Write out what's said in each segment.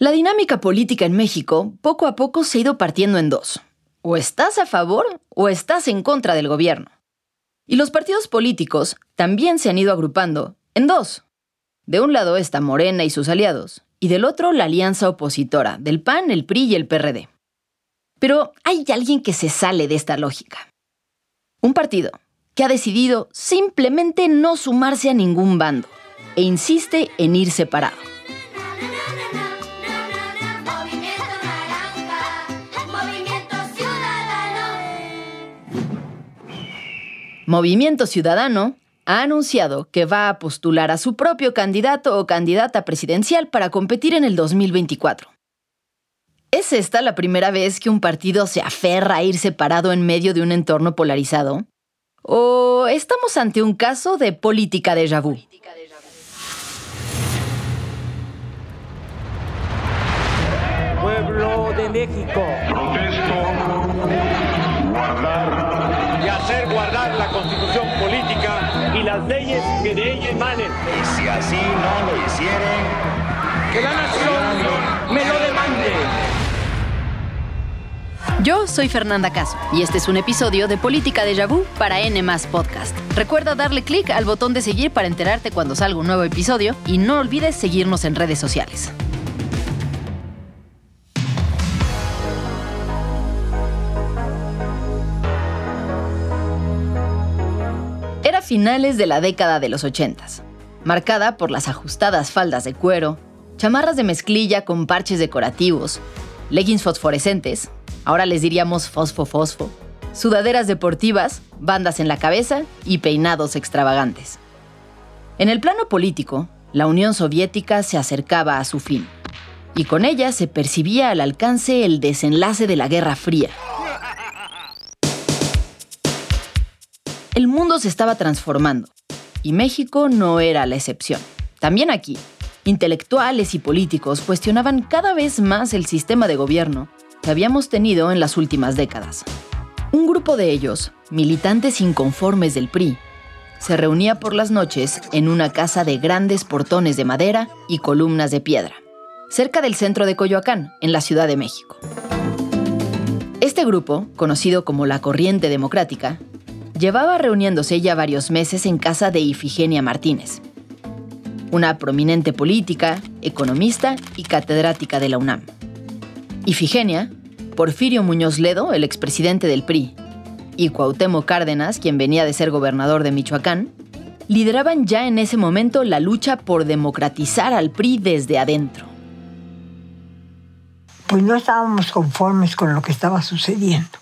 La dinámica política en México poco a poco se ha ido partiendo en dos. O estás a favor o estás en contra del gobierno. Y los partidos políticos también se han ido agrupando en dos. De un lado está Morena y sus aliados, y del otro la alianza opositora del PAN, el PRI y el PRD. Pero hay alguien que se sale de esta lógica. Un partido que ha decidido simplemente no sumarse a ningún bando e insiste en ir separado. Movimiento Ciudadano ha anunciado que va a postular a su propio candidato o candidata presidencial para competir en el 2024. ¿Es esta la primera vez que un partido se aferra a ir separado en medio de un entorno polarizado? ¿O estamos ante un caso de política de vu? Pueblo de México. Protesto guardar hacer guardar la constitución política y las leyes que de ella emanen. Y si así no lo hicieren, que la nación me lo demande. Yo soy Fernanda Caso y este es un episodio de Política de Vu para N Podcast. Recuerda darle clic al botón de seguir para enterarte cuando salga un nuevo episodio y no olvides seguirnos en redes sociales. Finales de la década de los 80, marcada por las ajustadas faldas de cuero, chamarras de mezclilla con parches decorativos, leggings fosforescentes, ahora les diríamos fosfo-fosfo, sudaderas deportivas, bandas en la cabeza y peinados extravagantes. En el plano político, la Unión Soviética se acercaba a su fin, y con ella se percibía al alcance el desenlace de la Guerra Fría. El mundo se estaba transformando y México no era la excepción. También aquí, intelectuales y políticos cuestionaban cada vez más el sistema de gobierno que habíamos tenido en las últimas décadas. Un grupo de ellos, militantes inconformes del PRI, se reunía por las noches en una casa de grandes portones de madera y columnas de piedra, cerca del centro de Coyoacán, en la Ciudad de México. Este grupo, conocido como la Corriente Democrática, llevaba reuniéndose ya varios meses en casa de Ifigenia Martínez, una prominente política, economista y catedrática de la UNAM. Ifigenia, Porfirio Muñoz Ledo, el expresidente del PRI, y Cuauhtémoc Cárdenas, quien venía de ser gobernador de Michoacán, lideraban ya en ese momento la lucha por democratizar al PRI desde adentro. Pues no estábamos conformes con lo que estaba sucediendo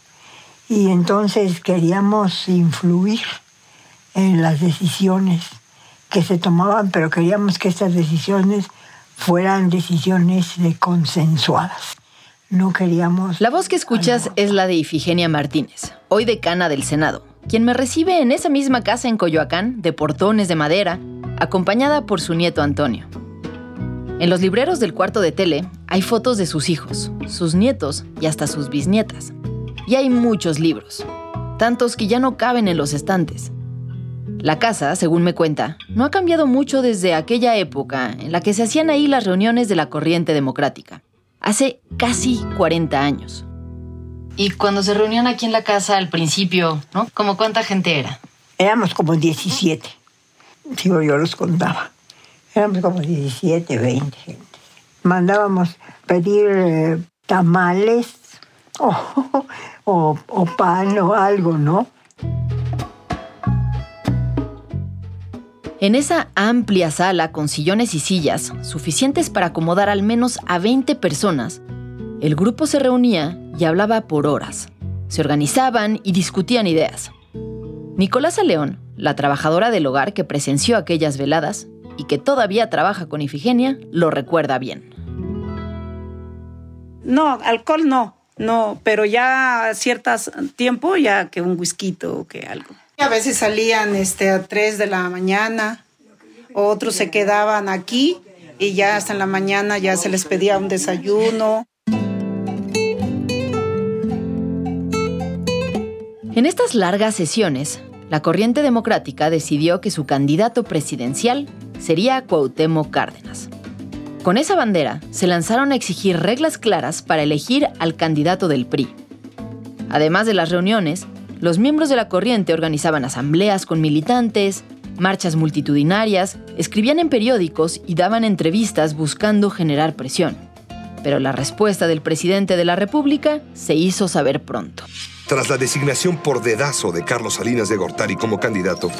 y entonces queríamos influir en las decisiones que se tomaban, pero queríamos que estas decisiones fueran decisiones de consensuadas. No queríamos... La voz que escuchas es la de Ifigenia Martínez, hoy decana del Senado, quien me recibe en esa misma casa en Coyoacán, de portones de madera, acompañada por su nieto Antonio. En los libreros del cuarto de tele hay fotos de sus hijos, sus nietos y hasta sus bisnietas. Y hay muchos libros, tantos que ya no caben en los estantes. La casa, según me cuenta, no ha cambiado mucho desde aquella época en la que se hacían ahí las reuniones de la corriente democrática, hace casi 40 años. Y cuando se reunían aquí en la casa al principio, ¿no? ¿Como cuánta gente era? Éramos como 17. Digo, yo los contaba. Éramos como 17, 20 gente. Mandábamos pedir eh, tamales, o, o pan o algo, ¿no? En esa amplia sala con sillones y sillas, suficientes para acomodar al menos a 20 personas, el grupo se reunía y hablaba por horas. Se organizaban y discutían ideas. Nicolasa León, la trabajadora del hogar que presenció aquellas veladas y que todavía trabaja con Ifigenia, lo recuerda bien. No, alcohol no. No, pero ya ciertas tiempo ya que un whisky o que algo. A veces salían este, a 3 de la mañana, otros se quedaban aquí y ya hasta en la mañana ya se les pedía un desayuno. En estas largas sesiones, la Corriente Democrática decidió que su candidato presidencial sería Cuauhtémoc Cárdenas. Con esa bandera se lanzaron a exigir reglas claras para elegir al candidato del PRI. Además de las reuniones, los miembros de la corriente organizaban asambleas con militantes, marchas multitudinarias, escribían en periódicos y daban entrevistas buscando generar presión. Pero la respuesta del presidente de la República se hizo saber pronto. Tras la designación por dedazo de Carlos Salinas de Gortari como candidato,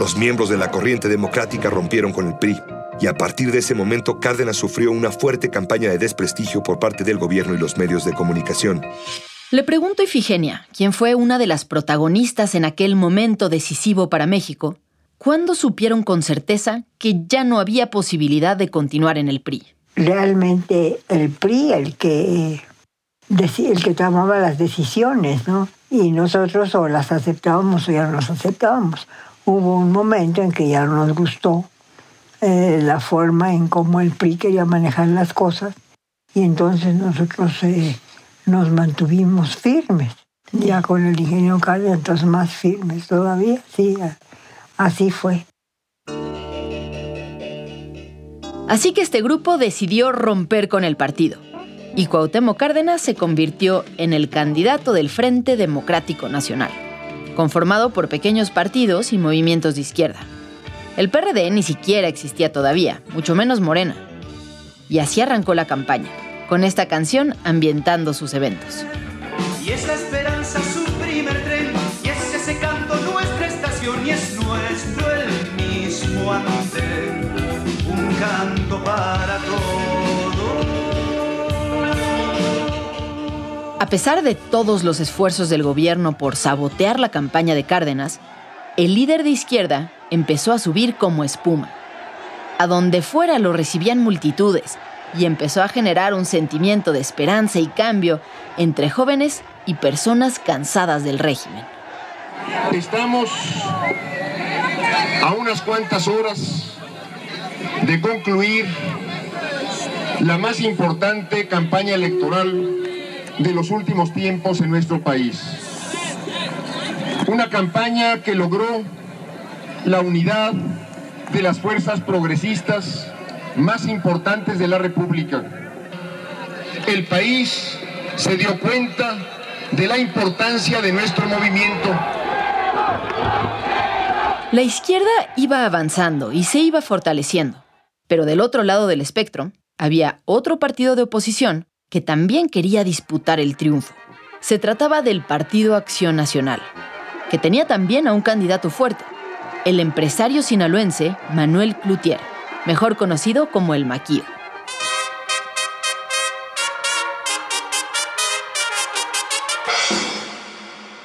los miembros de la corriente democrática rompieron con el PRI y a partir de ese momento Cárdenas sufrió una fuerte campaña de desprestigio por parte del gobierno y los medios de comunicación. Le pregunto a Ifigenia, quien fue una de las protagonistas en aquel momento decisivo para México, ¿cuándo supieron con certeza que ya no había posibilidad de continuar en el PRI? Realmente el PRI, el que, el que tomaba las decisiones, ¿no? Y nosotros o las aceptábamos o ya no las aceptábamos. Hubo un momento en que ya no nos gustó eh, la forma en cómo el PRI quería manejar las cosas y entonces nosotros eh, nos mantuvimos firmes. Ya con el ingeniero Cárdenas, entonces más firmes todavía, sí, así fue. Así que este grupo decidió romper con el partido y Cuauhtémoc Cárdenas se convirtió en el candidato del Frente Democrático Nacional, conformado por pequeños partidos y movimientos de izquierda. El PRD ni siquiera existía todavía, mucho menos Morena. Y así arrancó la campaña con esta canción ambientando sus eventos. Y es la esperanza su primer tren, y es ese canto nuestra estación, y es nuestro el mismo andén, un canto para todos. A pesar de todos los esfuerzos del gobierno por sabotear la campaña de Cárdenas, el líder de izquierda empezó a subir como espuma. A donde fuera lo recibían multitudes, y empezó a generar un sentimiento de esperanza y cambio entre jóvenes y personas cansadas del régimen. Estamos a unas cuantas horas de concluir la más importante campaña electoral de los últimos tiempos en nuestro país. Una campaña que logró la unidad de las fuerzas progresistas más importantes de la República. El país se dio cuenta de la importancia de nuestro movimiento. La izquierda iba avanzando y se iba fortaleciendo, pero del otro lado del espectro había otro partido de oposición que también quería disputar el triunfo. Se trataba del Partido Acción Nacional, que tenía también a un candidato fuerte, el empresario sinaloense Manuel Cloutier mejor conocido como el maquío.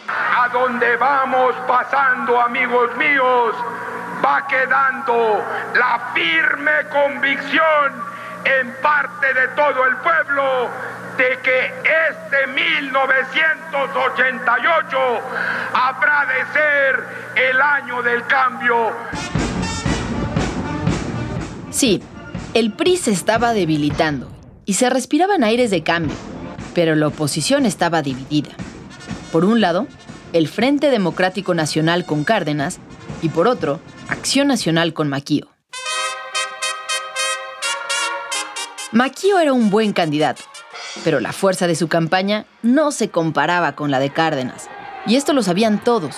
A donde vamos pasando, amigos míos, va quedando la firme convicción en parte de todo el pueblo de que este 1988 habrá de ser el año del cambio. Sí, el PRI se estaba debilitando y se respiraban aires de cambio, pero la oposición estaba dividida. Por un lado, el Frente Democrático Nacional con Cárdenas y por otro, Acción Nacional con Maquío. Maquío era un buen candidato, pero la fuerza de su campaña no se comparaba con la de Cárdenas, y esto lo sabían todos,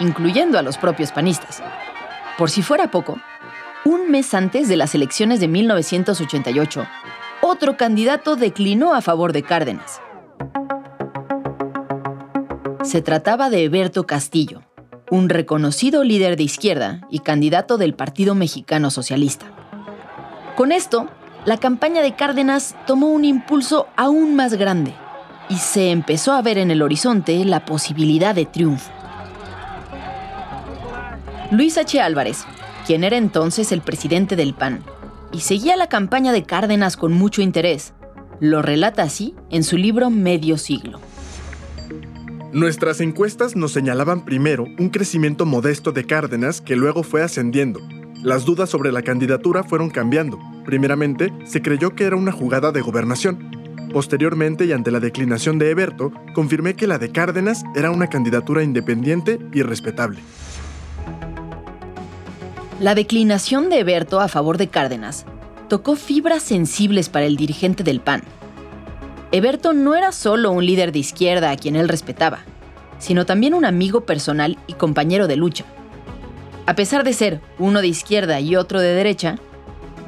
incluyendo a los propios panistas. Por si fuera poco, un mes antes de las elecciones de 1988, otro candidato declinó a favor de Cárdenas. Se trataba de Eberto Castillo, un reconocido líder de izquierda y candidato del Partido Mexicano Socialista. Con esto, la campaña de Cárdenas tomó un impulso aún más grande y se empezó a ver en el horizonte la posibilidad de triunfo. Luis H. Álvarez, quien era entonces el presidente del PAN, y seguía la campaña de Cárdenas con mucho interés. Lo relata así en su libro Medio Siglo. Nuestras encuestas nos señalaban primero un crecimiento modesto de Cárdenas que luego fue ascendiendo. Las dudas sobre la candidatura fueron cambiando. Primeramente, se creyó que era una jugada de gobernación. Posteriormente, y ante la declinación de Eberto, confirmé que la de Cárdenas era una candidatura independiente y respetable. La declinación de Eberto a favor de Cárdenas tocó fibras sensibles para el dirigente del PAN. Eberto no era solo un líder de izquierda a quien él respetaba, sino también un amigo personal y compañero de lucha. A pesar de ser uno de izquierda y otro de derecha,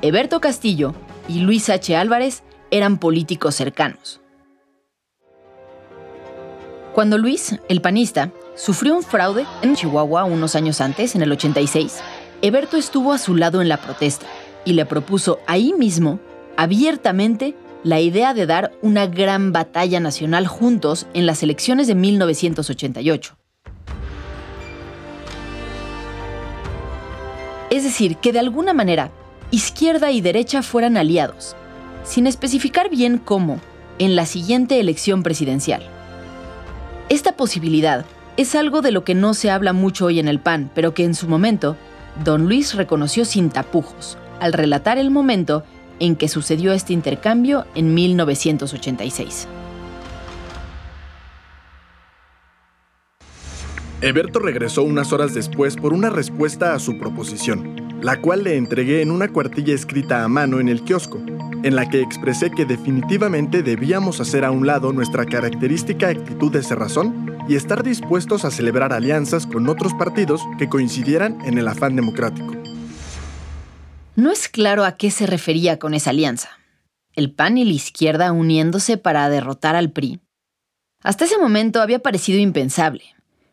Eberto Castillo y Luis H. Álvarez eran políticos cercanos. Cuando Luis, el panista, sufrió un fraude en Chihuahua unos años antes, en el 86, Eberto estuvo a su lado en la protesta y le propuso ahí mismo, abiertamente, la idea de dar una gran batalla nacional juntos en las elecciones de 1988. Es decir, que de alguna manera izquierda y derecha fueran aliados, sin especificar bien cómo, en la siguiente elección presidencial. Esta posibilidad es algo de lo que no se habla mucho hoy en el PAN, pero que en su momento, don Luis reconoció sin tapujos, al relatar el momento en que sucedió este intercambio en 1986. Eberto regresó unas horas después por una respuesta a su proposición, la cual le entregué en una cuartilla escrita a mano en el kiosco, en la que expresé que definitivamente debíamos hacer a un lado nuestra característica actitud de cerrazón y estar dispuestos a celebrar alianzas con otros partidos que coincidieran en el afán democrático. No es claro a qué se refería con esa alianza. El PAN y la izquierda uniéndose para derrotar al PRI. Hasta ese momento había parecido impensable,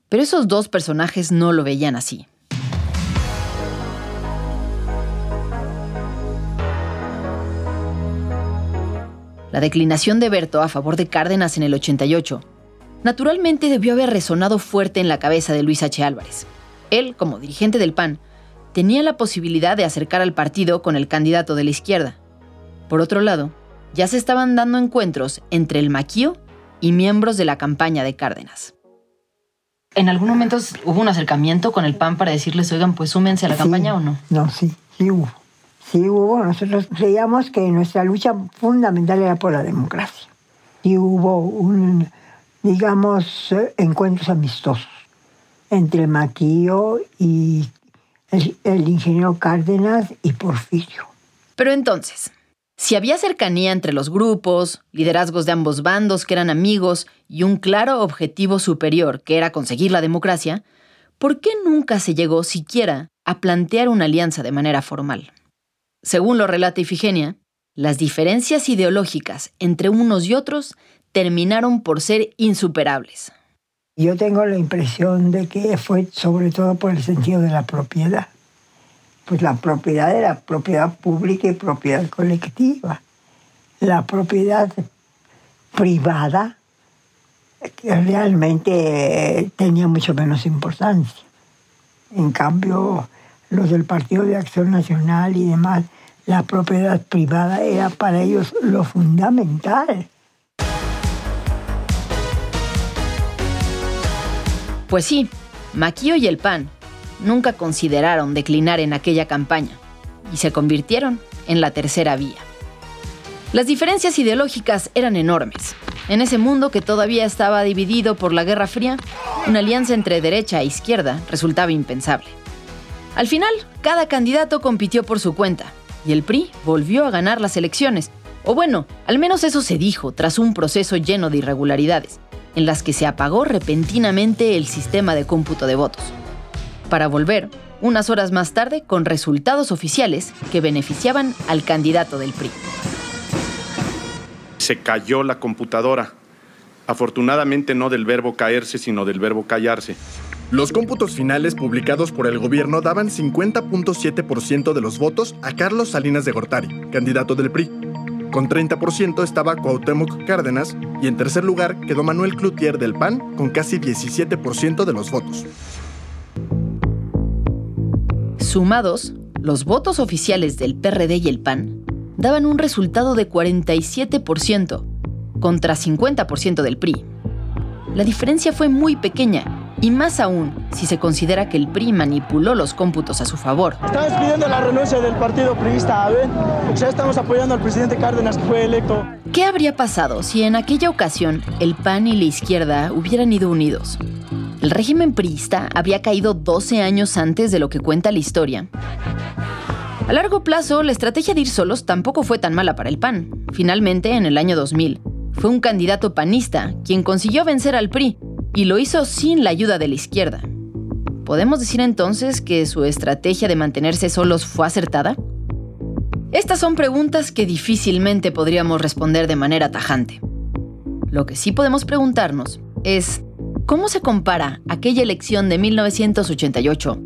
pero esos dos personajes no lo veían así. La declinación de Berto a favor de Cárdenas en el 88 naturalmente debió haber resonado fuerte en la cabeza de Luis H. Álvarez. Él, como dirigente del PAN, tenía la posibilidad de acercar al partido con el candidato de la izquierda. Por otro lado, ya se estaban dando encuentros entre el maquío y miembros de la campaña de Cárdenas. ¿En algún momento hubo un acercamiento con el PAN para decirles, oigan, pues súmense a la campaña o no? No, sí, sí hubo. Sí hubo. Nosotros creíamos que nuestra lucha fundamental era por la democracia. Y hubo un, digamos, encuentros amistosos entre Maquillo y el, ingeniero Cárdenas y Porfirio. Pero entonces, si había cercanía entre los grupos, liderazgos de ambos bandos que eran amigos y un claro objetivo superior que era conseguir la democracia, ¿por qué nunca se llegó siquiera a plantear una alianza de manera formal? Según lo relata Ifigenia, las diferencias ideológicas entre unos y otros terminaron por ser insuperables. Yo tengo la impresión de que fue sobre todo por el sentido de la propiedad. Pues la propiedad era propiedad pública y propiedad colectiva. La propiedad privada realmente tenía mucho menos importancia. En cambio, los del Partido de Acción Nacional y demás, la propiedad privada era para ellos lo fundamental. Pues sí, Maquio y el PAN nunca consideraron declinar en aquella campaña y se convirtieron en la tercera vía. Las diferencias ideológicas eran enormes. En ese mundo que todavía estaba dividido por la Guerra Fría, una alianza entre derecha e izquierda resultaba impensable. Al final, cada candidato compitió por su cuenta y el PRI volvió a ganar las elecciones. O bueno, al menos eso se dijo tras un proceso lleno de irregularidades en las que se apagó repentinamente el sistema de cómputo de votos, para volver unas horas más tarde con resultados oficiales que beneficiaban al candidato del PRI. Se cayó la computadora. Afortunadamente no del verbo caerse, sino del verbo callarse. Los cómputos finales publicados por el gobierno daban 50.7% de los votos a Carlos Salinas de Gortari, candidato del PRI, con 30% estaba Cuauhtémoc Cárdenas y en tercer lugar quedó Manuel Cloutier del PAN con casi 17% de los votos. Sumados, los votos oficiales del PRD y el PAN daban un resultado de 47% contra 50% del PRI. La diferencia fue muy pequeña y más aún si se considera que el PRI manipuló los cómputos a su favor. Estamos pidiendo la renuncia del partido priista AB, ya estamos apoyando al presidente Cárdenas que fue electo. ¿Qué habría pasado si en aquella ocasión el PAN y la izquierda hubieran ido unidos? El régimen priista había caído 12 años antes de lo que cuenta la historia. A largo plazo, la estrategia de ir solos tampoco fue tan mala para el PAN. Finalmente, en el año 2000, fue un candidato panista quien consiguió vencer al PRI y lo hizo sin la ayuda de la izquierda. ¿Podemos decir entonces que su estrategia de mantenerse solos fue acertada? Estas son preguntas que difícilmente podríamos responder de manera tajante. Lo que sí podemos preguntarnos es, ¿cómo se compara aquella elección de 1988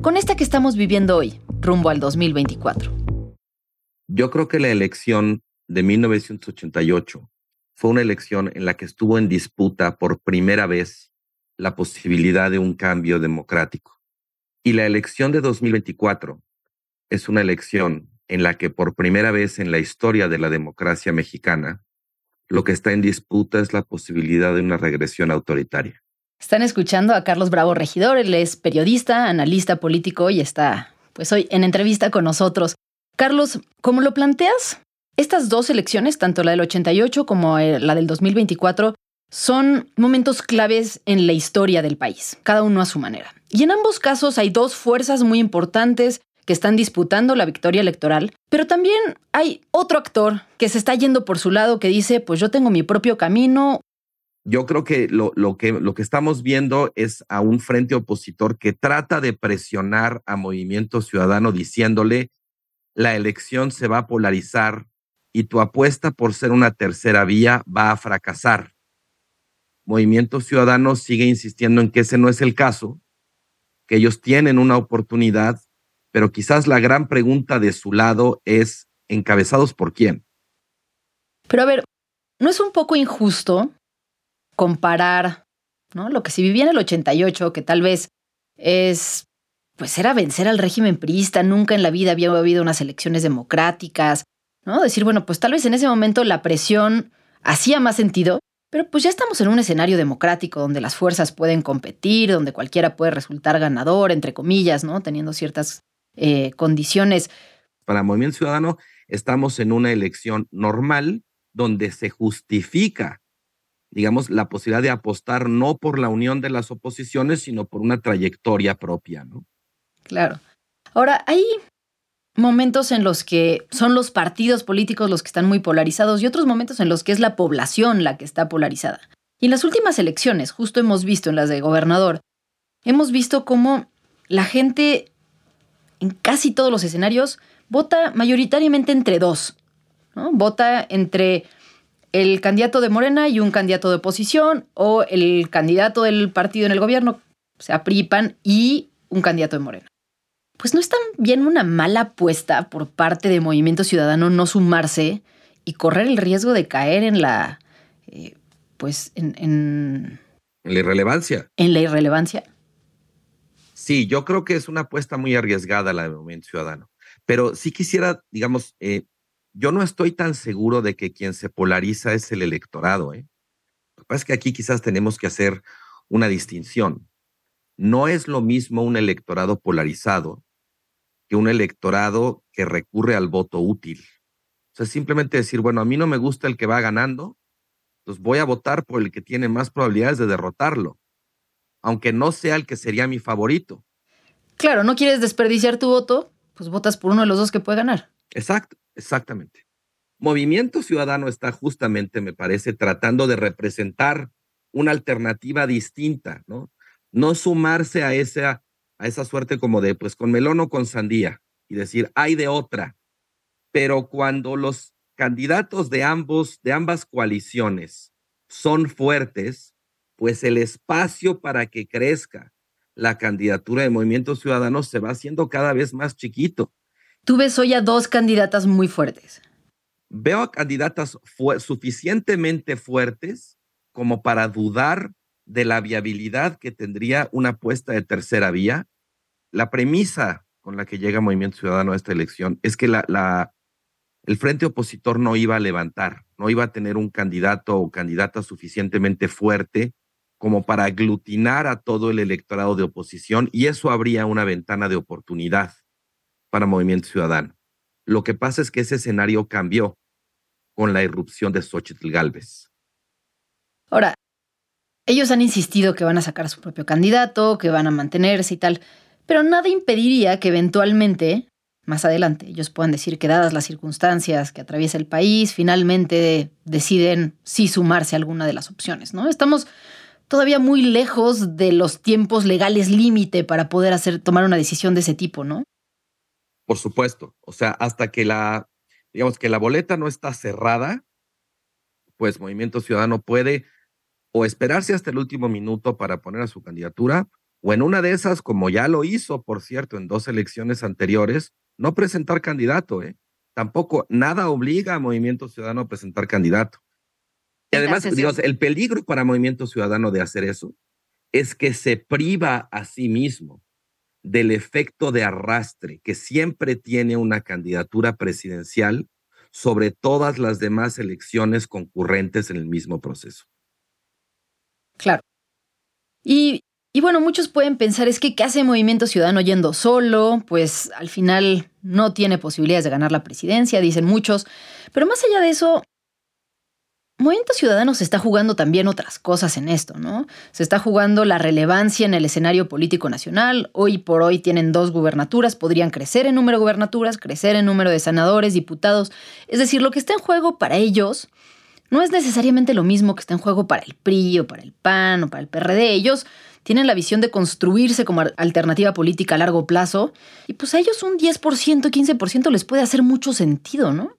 con esta que estamos viviendo hoy, rumbo al 2024? Yo creo que la elección de 1988 fue una elección en la que estuvo en disputa por primera vez la posibilidad de un cambio democrático. Y la elección de 2024 es una elección en la que por primera vez en la historia de la democracia mexicana, lo que está en disputa es la posibilidad de una regresión autoritaria. Están escuchando a Carlos Bravo Regidor, él es periodista, analista político y está pues hoy en entrevista con nosotros. Carlos, ¿cómo lo planteas? Estas dos elecciones, tanto la del 88 como eh, la del 2024, son momentos claves en la historia del país, cada uno a su manera. Y en ambos casos hay dos fuerzas muy importantes que están disputando la victoria electoral, pero también hay otro actor que se está yendo por su lado que dice, pues yo tengo mi propio camino. Yo creo que lo, que lo que estamos viendo es a un frente opositor que trata de presionar a Movimiento Ciudadano diciéndole, la elección se va a polarizar y tu apuesta por ser una tercera vía va a fracasar. Movimiento Ciudadano sigue insistiendo en que ese no es el caso, que ellos tienen una oportunidad, pero quizás la gran pregunta de su lado es, ¿encabezados por quién? Pero a ver, ¿no es un poco injusto comparar ¿no? lo que se vivía en el 88, que tal vez es, pues era vencer al régimen priista, nunca en la vida había habido unas elecciones democráticas, ¿no? Decir, bueno, pues tal vez en ese momento la presión hacía más sentido, pero pues ya estamos en un escenario democrático donde las fuerzas pueden competir, donde cualquiera puede resultar ganador, entre comillas, ¿no? Teniendo ciertas eh, condiciones. Para el Movimiento Ciudadano estamos en una elección normal donde se justifica, digamos, la posibilidad de apostar no por la unión de las oposiciones, sino por una trayectoria propia, ¿no? Claro. Ahora, hay momentos en los que son los partidos políticos los que están muy polarizados y otros momentos en los que es la población la que está polarizada. Y en las últimas elecciones, justo hemos visto en las de gobernador, hemos visto cómo la gente en casi todos los escenarios vota mayoritariamente entre dos. Vota entre el candidato de Morena y un candidato de oposición o el candidato del partido en el gobierno, o sea, PRIPAN, y un candidato de Morena pues no es tan bien una mala apuesta por parte de Movimiento Ciudadano no sumarse y correr el riesgo de caer en la, eh, pues, en, en... En la irrelevancia. En la irrelevancia. Sí, yo creo que es una apuesta muy arriesgada la de Movimiento Ciudadano. Pero sí quisiera, digamos, eh, yo no estoy tan seguro de que quien se polariza es el electorado. ¿eh? Lo que pasa es que aquí quizás tenemos que hacer una distinción. No es lo mismo un electorado polarizado que un electorado que recurre al voto útil. O sea, simplemente decir, bueno, a mí no me gusta el que va ganando, pues voy a votar por el que tiene más probabilidades de derrotarlo, aunque no sea el que sería mi favorito. Claro, no quieres desperdiciar tu voto, pues votas por uno de los dos que puede ganar. Exacto, exactamente. Movimiento Ciudadano está justamente, me parece, tratando de representar una alternativa distinta, ¿no? No sumarse a esa a esa suerte como de, pues con melón o con sandía, y decir, hay de otra. Pero cuando los candidatos de ambos, de ambas coaliciones son fuertes, pues el espacio para que crezca la candidatura de Movimiento Ciudadano se va haciendo cada vez más chiquito. Tú ves hoy a dos candidatas muy fuertes. Veo a candidatas suficientemente fuertes como para dudar de la viabilidad que tendría una apuesta de tercera vía. La premisa con la que llega Movimiento Ciudadano a esta elección es que el frente opositor no iba a levantar, no iba a tener un candidato o candidata suficientemente fuerte como para aglutinar a todo el electorado de oposición y eso habría una ventana de oportunidad para Movimiento Ciudadano. Lo que pasa es que ese escenario cambió con la irrupción de Xochitl Galvez. Ahora, ellos han insistido que van a sacar a su propio candidato, que van a mantenerse y tal, pero nada impediría que eventualmente más adelante ellos puedan decir que dadas las circunstancias que atraviesa el país, finalmente deciden sí sumarse a alguna de las opciones, ¿no? Estamos todavía muy lejos de los tiempos legales límite para poder hacer tomar una decisión de ese tipo, ¿no? Por supuesto, o sea, hasta que la digamos que la boleta no está cerrada, pues Movimiento Ciudadano puede o esperarse hasta el último minuto para poner a su candidatura, o en una de esas, como ya lo hizo, por cierto, en dos elecciones anteriores, no presentar candidato. ¿eh? Tampoco nada obliga a Movimiento Ciudadano a presentar candidato. Y además, digamos, el peligro para Movimiento Ciudadano de hacer eso es que se priva a sí mismo del efecto de arrastre que siempre tiene una candidatura presidencial sobre todas las demás elecciones concurrentes en el mismo proceso. Claro. Y, y, bueno, muchos pueden pensar, es que ¿qué hace Movimiento Ciudadano yendo solo? Pues al final no tiene posibilidades de ganar la presidencia, dicen muchos. Pero más allá de eso, Movimiento Ciudadano se está jugando también otras cosas en esto, ¿no? Se está jugando la relevancia en el escenario político nacional. Hoy por hoy tienen dos gubernaturas, podrían crecer en número de gubernaturas, crecer en número de senadores, diputados. Es decir, lo que está en juego para ellos no es necesariamente lo mismo que está en juego para el PRI o para el PAN o para el PRD. Ellos tienen la visión de construirse como alternativa política a largo plazo y pues a ellos un 10%, 15% les puede hacer mucho sentido, ¿no?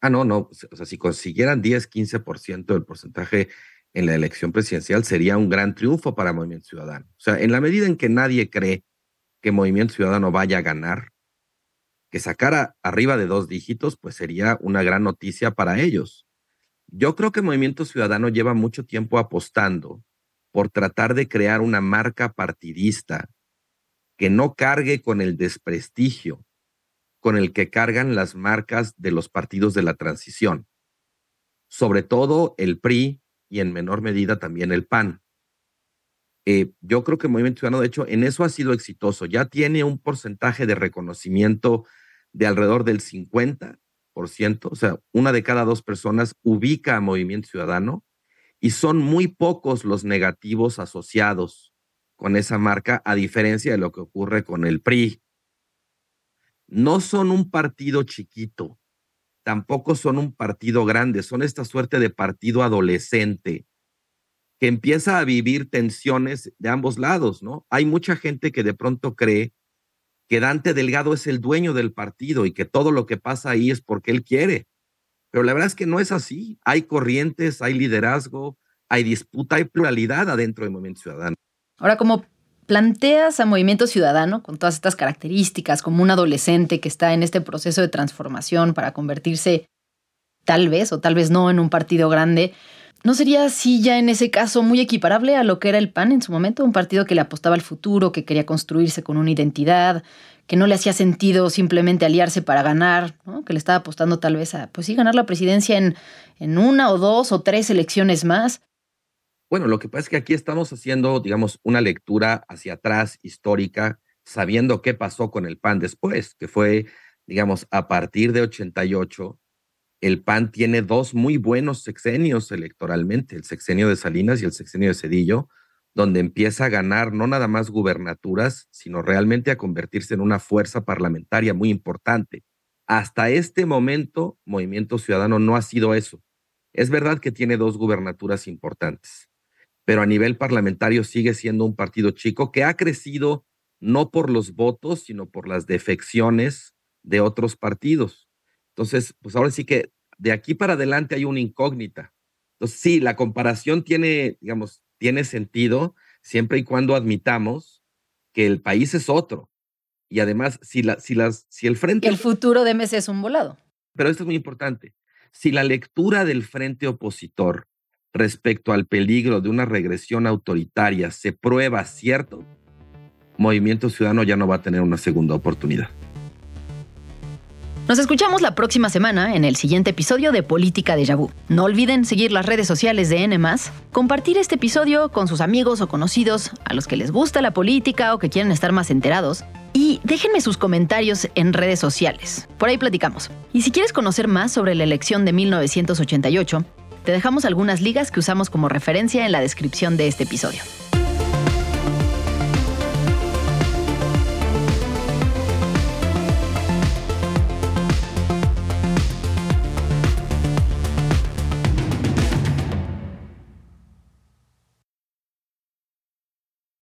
Ah, no, no. O sea, si consiguieran 10, 15% del porcentaje en la elección presidencial, sería un gran triunfo para Movimiento Ciudadano. O sea, en la medida en que nadie cree que Movimiento Ciudadano vaya a ganar, que sacara arriba de dos dígitos, pues sería una gran noticia para ellos. Yo creo que Movimiento Ciudadano lleva mucho tiempo apostando por tratar de crear una marca partidista que no cargue con el desprestigio con el que cargan las marcas de los partidos de la transición, sobre todo el PRI y en menor medida también el PAN. Eh, yo creo que el Movimiento Ciudadano, de hecho, en eso ha sido exitoso. Ya tiene un porcentaje de reconocimiento de alrededor del 50%, o sea, una de cada dos personas ubica a Movimiento Ciudadano y son muy pocos los negativos asociados con esa marca, a diferencia de lo que ocurre con el PRI, no son un partido chiquito, tampoco son un partido grande, son esta suerte de partido adolescente que empieza a vivir tensiones de ambos lados, ¿no? Hay mucha gente que de pronto cree que Dante Delgado es el dueño del partido y que todo lo que pasa ahí es porque él quiere. Pero la verdad es que no es así. Hay corrientes, hay liderazgo, hay disputa, hay pluralidad adentro del movimiento ciudadano. Ahora, como planteas a Movimiento Ciudadano con todas estas características, como un adolescente que está en este proceso de transformación para convertirse tal vez o tal vez no en un partido grande, ¿no sería así ya en ese caso muy equiparable a lo que era el PAN en su momento? Un partido que le apostaba al futuro, que quería construirse con una identidad, que no le hacía sentido simplemente aliarse para ganar, que le estaba apostando tal vez a, pues sí, ganar la presidencia en, en una o dos o tres elecciones más. Bueno, lo que pasa es que aquí estamos haciendo, digamos, una lectura hacia atrás histórica, sabiendo qué pasó con el PAN después, que fue, digamos, a partir de 88, el PAN tiene dos muy buenos sexenios electoralmente, el sexenio de Salinas y el sexenio de Cedillo, donde empieza a ganar no nada más gubernaturas, sino realmente a convertirse en una fuerza parlamentaria muy importante. Hasta este momento, Movimiento Ciudadano no ha sido eso. Es verdad que tiene dos gubernaturas importantes, pero a nivel parlamentario sigue siendo un partido chico que ha crecido no por los votos, sino por las defecciones de otros partidos. Entonces, pues ahora sí que de aquí para adelante hay una incógnita. Entonces, sí, la comparación tiene, digamos, tiene sentido siempre y cuando admitamos que el país es otro. Y además, si, la, si, las, si el frente... El futuro de MS es un volado. Pero esto es muy importante. Si la lectura del frente opositor respecto al peligro de una regresión autoritaria se prueba cierto, Movimiento Ciudadano ya no va a tener una segunda oportunidad. Nos escuchamos la próxima semana en el siguiente episodio de Política de Yabú. No olviden seguir las redes sociales de N, compartir este episodio con sus amigos o conocidos a los que les gusta la política o que quieren estar más enterados. Y déjenme sus comentarios en redes sociales. Por ahí platicamos. Y si quieres conocer más sobre la elección de 1988, te dejamos algunas ligas que usamos como referencia en la descripción de este episodio.